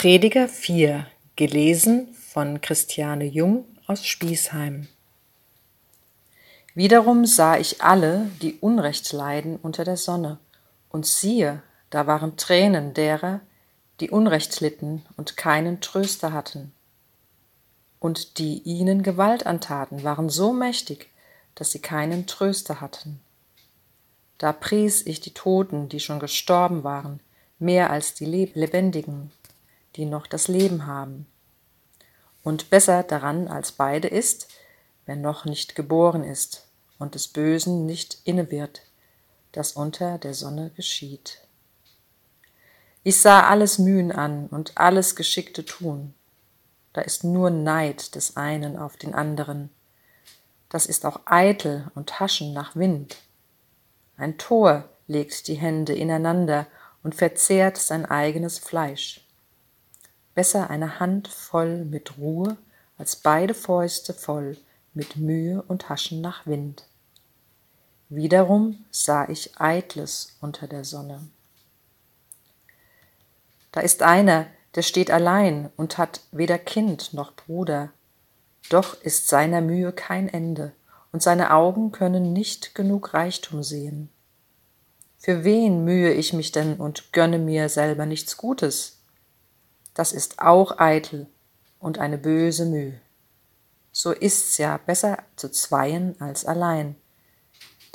Prediger 4, gelesen von Christiane Jung aus Spießheim. Wiederum sah ich alle, die Unrecht leiden unter der Sonne, und siehe, da waren Tränen derer, die Unrecht litten und keinen Tröster hatten. Und die ihnen Gewalt antaten, waren so mächtig, dass sie keinen Tröster hatten. Da pries ich die Toten, die schon gestorben waren, mehr als die Lebendigen, die noch das Leben haben. Und besser daran als beide ist, wer noch nicht geboren ist und des Bösen nicht inne wird, das unter der Sonne geschieht. Ich sah alles Mühen an und alles geschickte Tun. Da ist nur Neid des einen auf den anderen. Das ist auch eitel und Haschen nach Wind. Ein Tor legt die Hände ineinander und verzehrt sein eigenes Fleisch. Besser eine Hand voll mit Ruhe als beide Fäuste voll mit Mühe und Haschen nach Wind. Wiederum sah ich Eitles unter der Sonne. Da ist einer, der steht allein und hat weder Kind noch Bruder, doch ist seiner Mühe kein Ende, und seine Augen können nicht genug Reichtum sehen. Für wen mühe ich mich denn und gönne mir selber nichts Gutes? Das ist auch eitel und eine böse Mühe. So ist's ja besser zu zweien als allein,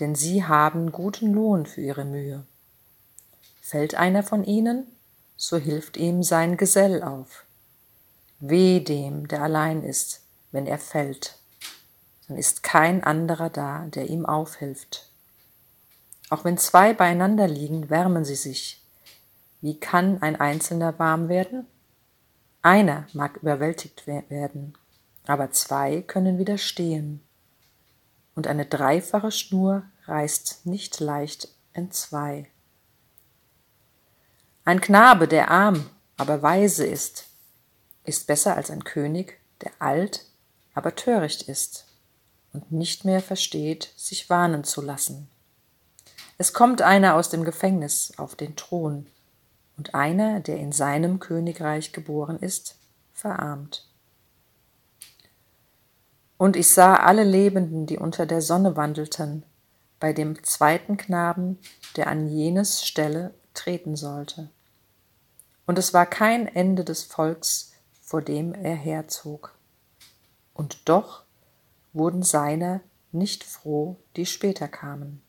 denn sie haben guten Lohn für ihre Mühe. Fällt einer von ihnen, so hilft ihm sein Gesell auf. Weh dem, der allein ist, wenn er fällt, dann ist kein anderer da, der ihm aufhilft. Auch wenn zwei beieinander liegen, wärmen sie sich. Wie kann ein Einzelner warm werden? Einer mag überwältigt werden, aber zwei können widerstehen. Und eine dreifache Schnur reißt nicht leicht entzwei. Ein Knabe, der arm, aber weise ist, ist besser als ein König, der alt, aber töricht ist und nicht mehr versteht, sich warnen zu lassen. Es kommt einer aus dem Gefängnis auf den Thron, und einer, der in seinem Königreich geboren ist, verarmt. Und ich sah alle Lebenden, die unter der Sonne wandelten, bei dem zweiten Knaben, der an jenes Stelle treten sollte. Und es war kein Ende des Volks, vor dem er herzog. Und doch wurden seine nicht froh, die später kamen.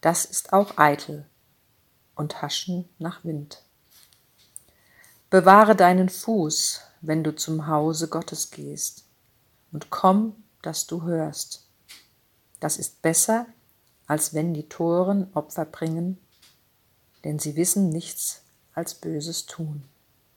Das ist auch eitel, und haschen nach Wind. Bewahre deinen Fuß, wenn du zum Hause Gottes gehst, und komm, dass du hörst. Das ist besser, als wenn die Toren Opfer bringen, denn sie wissen nichts als Böses tun.